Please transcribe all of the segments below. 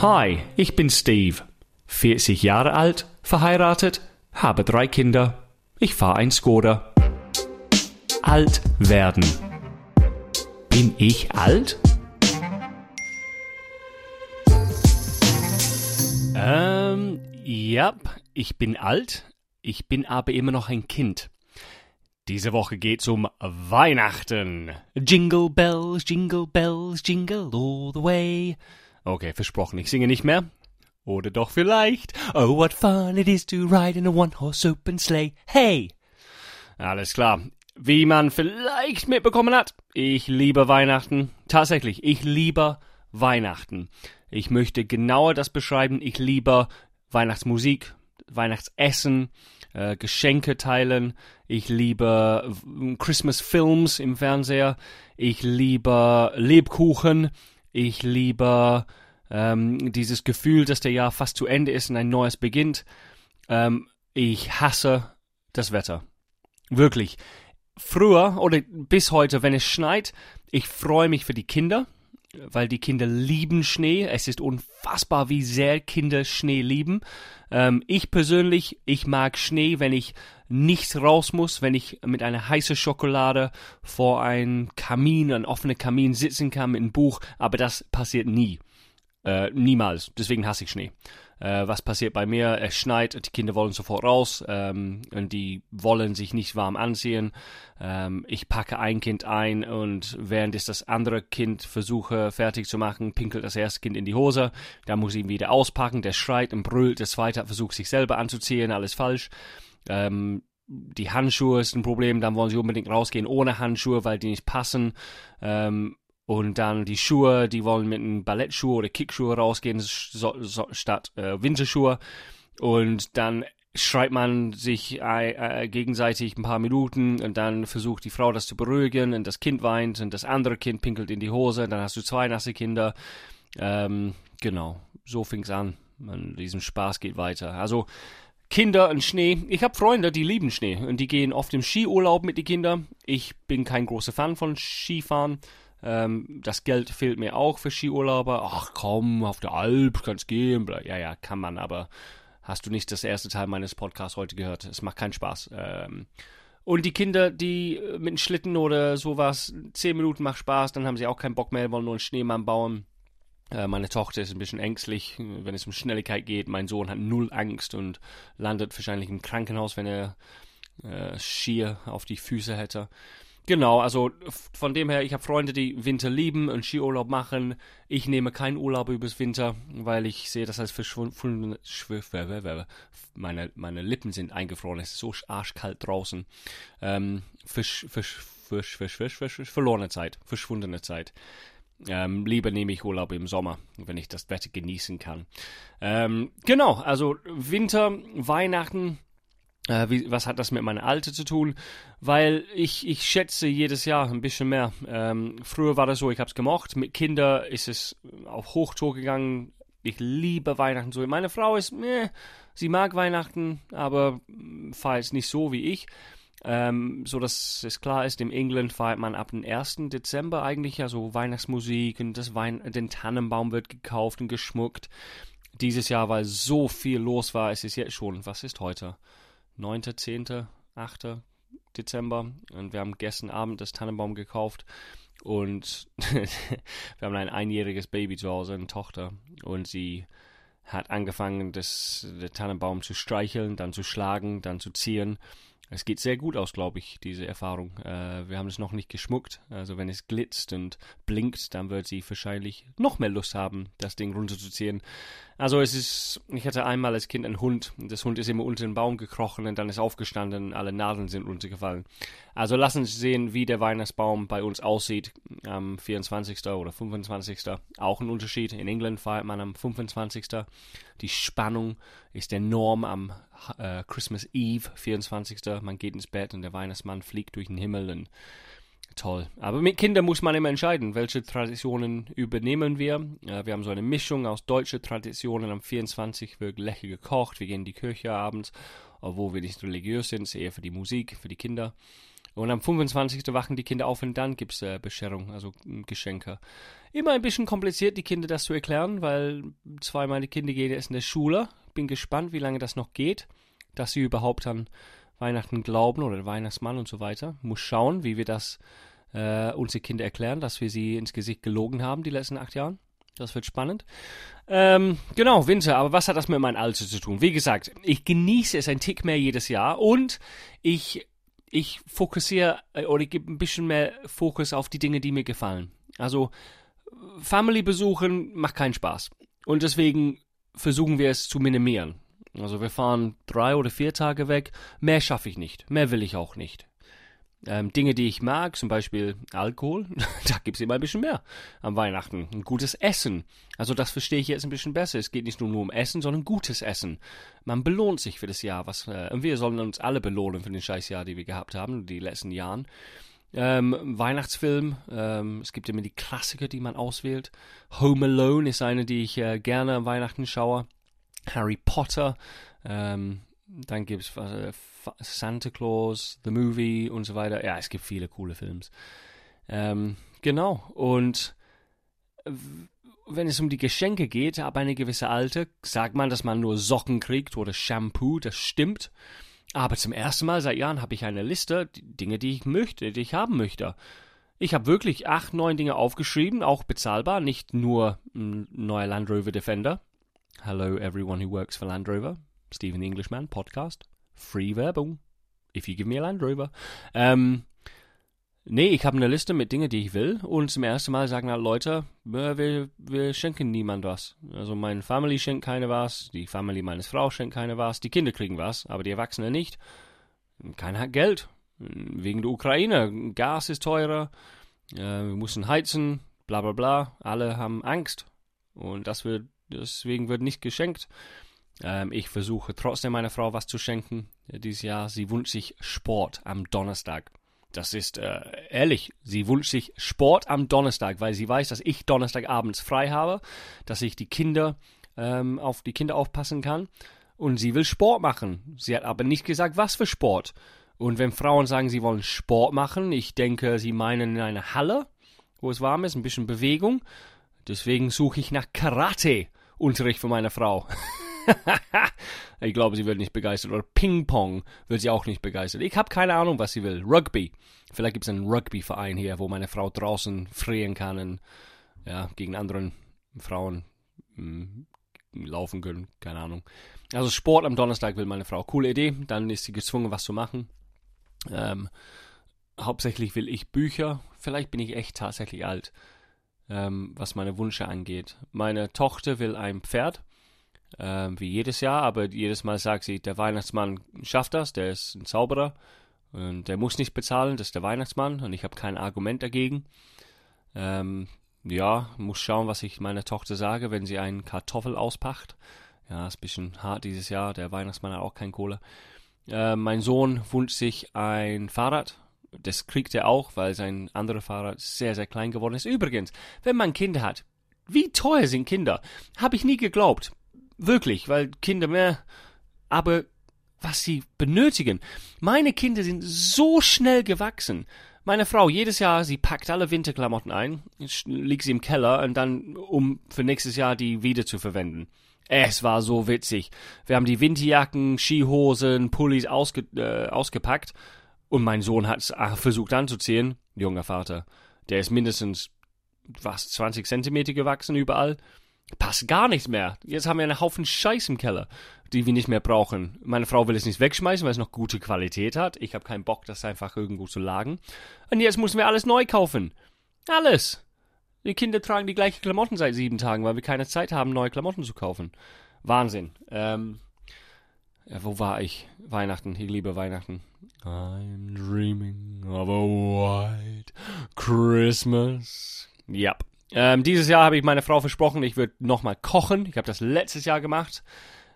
Hi, ich bin Steve, 40 Jahre alt, verheiratet, habe drei Kinder. Ich fahre ein Skoda. Alt werden. Bin ich alt? Ähm, ja, ich bin alt, ich bin aber immer noch ein Kind. Diese Woche geht's um Weihnachten. Jingle bells, jingle bells, jingle all the way. Okay, versprochen, ich singe nicht mehr. Oder doch vielleicht. Oh, what fun it is to ride in a one-horse open sleigh. Hey! Alles klar. Wie man vielleicht mitbekommen hat, ich liebe Weihnachten. Tatsächlich, ich liebe Weihnachten. Ich möchte genauer das beschreiben. Ich liebe Weihnachtsmusik, Weihnachtsessen, äh, Geschenke teilen. Ich liebe Christmas Films im Fernseher. Ich liebe Lebkuchen. Ich liebe ähm, dieses Gefühl, dass der Jahr fast zu Ende ist und ein neues beginnt. Ähm, ich hasse das Wetter. Wirklich. Früher oder bis heute, wenn es schneit, ich freue mich für die Kinder weil die Kinder lieben Schnee. Es ist unfassbar, wie sehr Kinder Schnee lieben. Ähm, ich persönlich, ich mag Schnee, wenn ich nicht raus muss, wenn ich mit einer heißen Schokolade vor einem Kamin, einem offenen Kamin sitzen kann mit einem Buch, aber das passiert nie. Äh, niemals. Deswegen hasse ich Schnee. Äh, was passiert bei mir? Es schneit die Kinder wollen sofort raus ähm, und die wollen sich nicht warm anziehen. Ähm, ich packe ein Kind ein und während ich das andere Kind versuche fertig zu machen, pinkelt das erste Kind in die Hose. Da muss ich ihn wieder auspacken. Der schreit und brüllt. Der zweite versucht sich selber anzuziehen. Alles falsch. Ähm, die Handschuhe ist ein Problem, dann wollen sie unbedingt rausgehen ohne Handschuhe, weil die nicht passen. Ähm, und dann die Schuhe, die wollen mit einem Ballettschuh oder Kickschuhe rausgehen so, so, statt äh, Winterschuhe. Und dann schreit man sich äh, äh, gegenseitig ein paar Minuten und dann versucht die Frau das zu beruhigen und das Kind weint und das andere Kind pinkelt in die Hose. Dann hast du zwei nasse Kinder. Ähm, genau, so fing's an. Man, diesem Spaß geht weiter. Also Kinder und Schnee. Ich habe Freunde, die lieben Schnee und die gehen oft im Skiurlaub mit den Kindern. Ich bin kein großer Fan von Skifahren. Ähm, das Geld fehlt mir auch für Skiurlauber. Ach komm, auf der Alp kannst gehen. Ja, ja, kann man, aber hast du nicht das erste Teil meines Podcasts heute gehört? Es macht keinen Spaß. Ähm, und die Kinder, die mit einem Schlitten oder sowas, zehn Minuten macht Spaß, dann haben sie auch keinen Bock mehr, wollen nur einen Schneemann bauen. Äh, meine Tochter ist ein bisschen ängstlich, wenn es um Schnelligkeit geht. Mein Sohn hat null Angst und landet wahrscheinlich im Krankenhaus, wenn er äh, Skier auf die Füße hätte. Genau, also von dem her, ich habe Freunde, die Winter lieben und Skiurlaub machen. Ich nehme keinen Urlaub übers Winter, weil ich sehe das als verschwunden. Meine, meine Lippen sind eingefroren, es ist so arschkalt draußen. Ähm, fisch, fisch, fisch, fisch, fisch, verlorene Zeit, verschwundene Zeit. Ähm, lieber nehme ich Urlaub im Sommer, wenn ich das Wetter genießen kann. Ähm, genau, also Winter, Weihnachten, äh, wie, was hat das mit meiner Alte zu tun? Weil ich, ich schätze jedes Jahr ein bisschen mehr. Ähm, früher war das so, ich habe es gemocht. Mit Kindern ist es auf Hochtour gegangen. Ich liebe Weihnachten so. Meine Frau ist, meh, sie mag Weihnachten, aber feiert nicht so wie ich. Ähm, so dass es klar ist, in England feiert man ab dem 1. Dezember eigentlich ja Weihnachtsmusik und das Wein den Tannenbaum wird gekauft und geschmuckt. Dieses Jahr, weil so viel los war, es ist jetzt schon, was ist heute? 9., 10., 8. Dezember und wir haben gestern Abend das Tannenbaum gekauft und wir haben ein einjähriges Baby zu Hause, eine Tochter und sie hat angefangen, das, den Tannenbaum zu streicheln, dann zu schlagen, dann zu ziehen es geht sehr gut aus, glaube ich, diese Erfahrung. Äh, wir haben es noch nicht geschmuckt. Also wenn es glitzt und blinkt, dann wird sie wahrscheinlich noch mehr Lust haben, das Ding runterzuziehen. Also es ist, ich hatte einmal als Kind einen Hund. Das Hund ist immer unter den Baum gekrochen und dann ist aufgestanden, alle Nadeln sind runtergefallen. Also lassen Sie sehen, wie der Weihnachtsbaum bei uns aussieht am 24. oder 25. Auch ein Unterschied. In England feiert man am 25. Die Spannung ist enorm am äh, Christmas Eve, 24. Man geht ins Bett und der Weihnachtsmann fliegt durch den Himmel und toll. Aber mit Kindern muss man immer entscheiden, welche Traditionen übernehmen wir. Äh, wir haben so eine Mischung aus deutschen Traditionen. Am 24. wird lecker gekocht. Wir gehen in die Kirche abends, obwohl wir nicht religiös sind, eher für die Musik, für die Kinder. Und am 25. wachen die Kinder auf und dann gibt es äh, Bescherung, also äh, Geschenke. Immer ein bisschen kompliziert, die Kinder das zu erklären, weil zwei meiner Kinder gehen jetzt in der Schule. Bin gespannt, wie lange das noch geht, dass sie überhaupt an Weihnachten glauben oder Weihnachtsmann und so weiter. Muss schauen, wie wir das äh, unsere Kinder erklären, dass wir sie ins Gesicht gelogen haben die letzten acht Jahre. Das wird spannend. Ähm, genau, Winter, aber was hat das mit meinem Alter zu tun? Wie gesagt, ich genieße es ein Tick mehr jedes Jahr und ich ich fokussiere äh, oder ich gebe ein bisschen mehr Fokus auf die Dinge, die mir gefallen. Also Family besuchen macht keinen Spaß. Und deswegen versuchen wir es zu minimieren. Also wir fahren drei oder vier Tage weg. Mehr schaffe ich nicht. Mehr will ich auch nicht. Ähm, Dinge, die ich mag, zum Beispiel Alkohol, da gibt es immer ein bisschen mehr am Weihnachten. Ein gutes Essen. Also das verstehe ich jetzt ein bisschen besser. Es geht nicht nur, um Essen, sondern gutes Essen. Man belohnt sich für das Jahr. Was, äh, und wir sollen uns alle belohnen für den Scheißjahr, die wir gehabt haben, die letzten Jahren. Ähm, Weihnachtsfilm, ähm, es gibt immer die Klassiker, die man auswählt. Home Alone ist eine, die ich äh, gerne am Weihnachten schaue. Harry Potter, ähm, dann gibt es äh, Santa Claus, The Movie und so weiter. Ja, es gibt viele coole Films. Ähm, genau. Und wenn es um die Geschenke geht, ab einer gewissen Alter, sagt man, dass man nur Socken kriegt oder Shampoo. Das stimmt. Aber zum ersten Mal seit Jahren habe ich eine Liste, die Dinge, die ich möchte, die ich haben möchte. Ich habe wirklich acht, neun Dinge aufgeschrieben, auch bezahlbar, nicht nur ein neuer Land Rover Defender. Hello everyone who works for Land Rover. Stephen Englishman Podcast. Free Werbung. If you give me a Land Rover. Ähm, nee, ich habe eine Liste mit Dingen, die ich will. Und zum ersten Mal sagen halt Leute, wir, wir schenken niemand was. Also meine Family schenkt keine was, die Family meines Frau schenkt keine was, die Kinder kriegen was, aber die Erwachsenen nicht. Keiner hat Geld. Wegen der Ukraine. Gas ist teurer. Äh, wir müssen heizen. Bla bla bla. Alle haben Angst. Und das wird, deswegen wird nicht geschenkt. Ähm, ich versuche trotzdem meiner Frau was zu schenken äh, dieses Jahr. Sie wünscht sich Sport am Donnerstag. Das ist äh, ehrlich, sie wünscht sich Sport am Donnerstag, weil sie weiß, dass ich Donnerstagabends frei habe, dass ich die Kinder ähm, auf die Kinder aufpassen kann. Und sie will Sport machen. Sie hat aber nicht gesagt, was für Sport. Und wenn Frauen sagen, sie wollen Sport machen, ich denke, sie meinen in einer Halle, wo es warm ist, ein bisschen Bewegung. Deswegen suche ich nach Karate-Unterricht für meine Frau. ich glaube, sie wird nicht begeistert. Oder Ping-Pong wird sie auch nicht begeistert. Ich habe keine Ahnung, was sie will. Rugby. Vielleicht gibt es einen Rugby-Verein hier, wo meine Frau draußen frieren kann und ja, gegen anderen Frauen mh, hm, laufen können. Keine Ahnung. Also Sport am Donnerstag will meine Frau. Coole Idee. Dann ist sie gezwungen, was zu machen. Ähm, hauptsächlich will ich Bücher. Vielleicht bin ich echt tatsächlich alt, ähm, was meine Wünsche angeht. Meine Tochter will ein Pferd ähm, wie jedes Jahr, aber jedes Mal sagt sie, der Weihnachtsmann schafft das, der ist ein Zauberer und der muss nicht bezahlen, das ist der Weihnachtsmann und ich habe kein Argument dagegen. Ähm, ja, muss schauen, was ich meiner Tochter sage, wenn sie einen Kartoffel auspacht. Ja, ist ein bisschen hart dieses Jahr, der Weihnachtsmann hat auch kein Kohle. Äh, mein Sohn wünscht sich ein Fahrrad. Das kriegt er auch, weil sein anderes Fahrrad sehr, sehr klein geworden ist. Übrigens, wenn man Kinder hat, wie teuer sind Kinder? Habe ich nie geglaubt. Wirklich, weil Kinder mehr, aber was sie benötigen. Meine Kinder sind so schnell gewachsen. Meine Frau, jedes Jahr, sie packt alle Winterklamotten ein, liegt sie im Keller und dann, um für nächstes Jahr die wieder zu verwenden. Es war so witzig. Wir haben die Winterjacken, Skihosen, Pullis ausge, äh, ausgepackt und mein Sohn hat äh, versucht anzuziehen. Junger Vater, der ist mindestens, was, 20 Zentimeter gewachsen überall passt gar nichts mehr. Jetzt haben wir einen Haufen Scheiß im Keller, die wir nicht mehr brauchen. Meine Frau will es nicht wegschmeißen, weil es noch gute Qualität hat. Ich habe keinen Bock, das einfach irgendwo zu lagen. Und jetzt müssen wir alles neu kaufen. Alles. Die Kinder tragen die gleichen Klamotten seit sieben Tagen, weil wir keine Zeit haben, neue Klamotten zu kaufen. Wahnsinn. Ähm, ja, wo war ich? Weihnachten. Ich liebe Weihnachten. I'm dreaming of a white Christmas. Yep. Ähm, dieses Jahr habe ich meiner Frau versprochen, ich würde nochmal kochen. Ich habe das letztes Jahr gemacht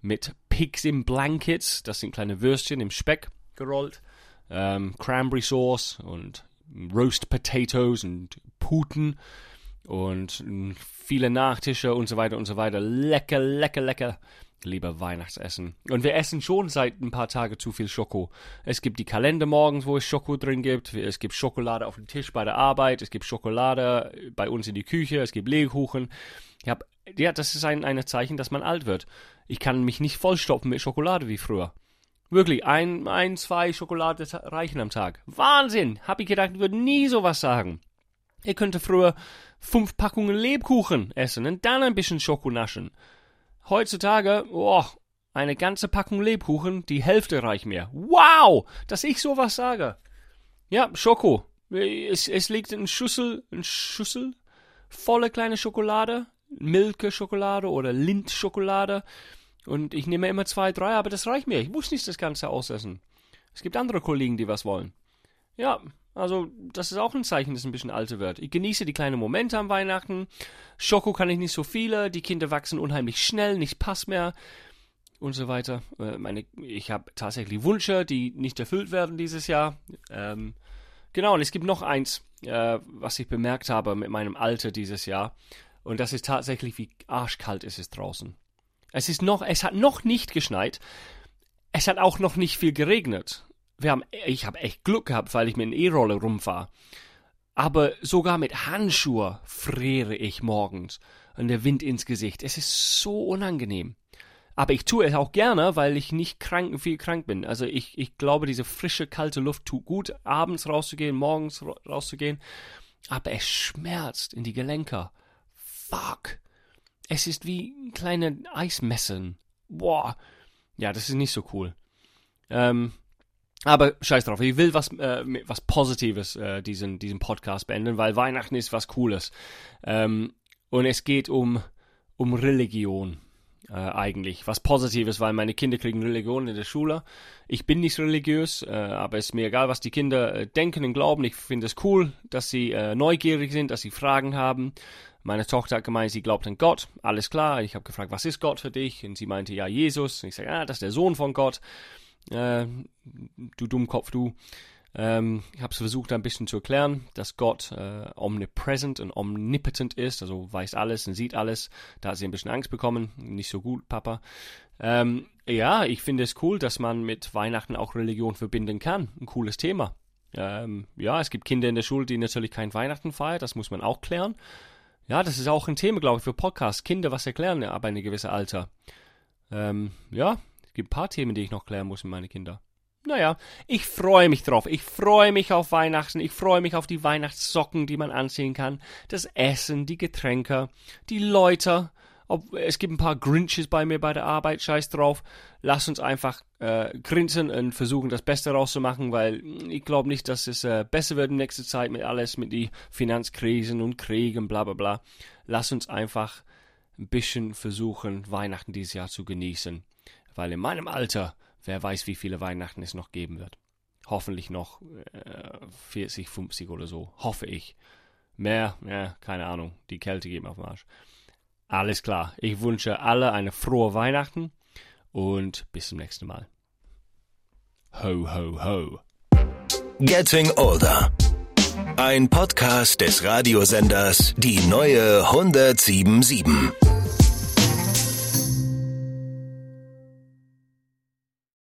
mit Pigs in Blankets. Das sind kleine Würstchen im Speck gerollt. Ähm, Cranberry Sauce und Roast Potatoes und Puten und viele Nachtische und so weiter und so weiter. Lecker, lecker, lecker. Lieber Weihnachtsessen. Und wir essen schon seit ein paar Tagen zu viel Schoko. Es gibt die Kalender morgens, wo es Schoko drin gibt. Es gibt Schokolade auf dem Tisch bei der Arbeit. Es gibt Schokolade bei uns in die Küche. Es gibt Lebkuchen. Ich hab, ja, das ist ein, ein Zeichen, dass man alt wird. Ich kann mich nicht vollstopfen mit Schokolade wie früher. Wirklich, ein, ein, zwei Schokolade reichen am Tag. Wahnsinn! Hab ich gedacht, ich würde nie sowas sagen. Ihr könnte früher fünf Packungen Lebkuchen essen und dann ein bisschen Schoko naschen. Heutzutage, oh, eine ganze Packung Lebkuchen, die Hälfte reicht mir. Wow, dass ich sowas sage. Ja, Schoko. Es, es liegt in Schüssel, in Schüssel, volle kleine Schokolade, Milke-Schokolade oder Lindt-Schokolade. Und ich nehme immer zwei, drei, aber das reicht mir. Ich muss nicht das Ganze ausessen. Es gibt andere Kollegen, die was wollen. Ja, also, das ist auch ein Zeichen, dass es ein bisschen alter wird. Ich genieße die kleinen Momente am Weihnachten. Schoko kann ich nicht so viele. Die Kinder wachsen unheimlich schnell, nicht passt mehr. Und so weiter. Äh, meine, ich habe tatsächlich Wünsche, die nicht erfüllt werden dieses Jahr. Ähm, genau, und es gibt noch eins, äh, was ich bemerkt habe mit meinem Alter dieses Jahr. Und das ist tatsächlich, wie arschkalt ist es draußen. Es ist noch, es hat noch nicht geschneit. Es hat auch noch nicht viel geregnet wir haben, ich habe echt Glück gehabt, weil ich mit einer E-Rolle rumfahre. Aber sogar mit Handschuhe friere ich morgens und der Wind ins Gesicht. Es ist so unangenehm. Aber ich tue es auch gerne, weil ich nicht krank, viel krank bin. Also ich, ich glaube, diese frische, kalte Luft tut gut, abends rauszugehen, morgens rauszugehen. Aber es schmerzt in die Gelenke. Fuck. Es ist wie kleine Eismessen. Boah. Ja, das ist nicht so cool. Ähm, aber scheiß drauf, ich will was, äh, was Positives äh, diesen, diesen Podcast beenden, weil Weihnachten ist was Cooles. Ähm, und es geht um, um Religion äh, eigentlich. Was Positives, weil meine Kinder kriegen Religion in der Schule. Ich bin nicht religiös, äh, aber es ist mir egal, was die Kinder äh, denken und glauben. Ich finde es cool, dass sie äh, neugierig sind, dass sie Fragen haben. Meine Tochter hat gemeint, sie glaubt an Gott. Alles klar. Ich habe gefragt, was ist Gott für dich? Und sie meinte, ja, Jesus. Und ich sage, ah, das ist der Sohn von Gott äh, du Dummkopf, du. Ähm, ich habe es versucht ein bisschen zu erklären, dass Gott äh, omnipresent und omnipotent ist, also weiß alles und sieht alles. Da hat sie ein bisschen Angst bekommen. Nicht so gut, Papa. Ähm, ja, ich finde es cool, dass man mit Weihnachten auch Religion verbinden kann. Ein cooles Thema. Ähm, ja, es gibt Kinder in der Schule, die natürlich kein Weihnachten feiern. Das muss man auch klären. Ja, das ist auch ein Thema, glaube ich, für Podcasts. Kinder was erklären ab einem gewissen Alter. Ähm, ja, gibt ein paar Themen, die ich noch klären muss mit meinen Kindern. Naja, ich freue mich drauf. Ich freue mich auf Weihnachten. Ich freue mich auf die Weihnachtssocken, die man anziehen kann. Das Essen, die Getränke, die Leute. Ob, es gibt ein paar Grinches bei mir bei der Arbeit. Scheiß drauf. Lass uns einfach äh, grinsen und versuchen, das Beste rauszumachen, weil ich glaube nicht, dass es äh, besser wird in nächster Zeit mit alles, mit die Finanzkrisen und Kriegen, bla bla bla. Lass uns einfach ein bisschen versuchen, Weihnachten dieses Jahr zu genießen weil in meinem Alter, wer weiß, wie viele Weihnachten es noch geben wird. Hoffentlich noch äh, 40, 50 oder so, hoffe ich. Mehr, ja, keine Ahnung, die Kälte geht mir auf den Arsch. Alles klar, ich wünsche alle eine frohe Weihnachten und bis zum nächsten Mal. Ho, ho, ho. Getting Older. Ein Podcast des Radiosenders Die neue 1077.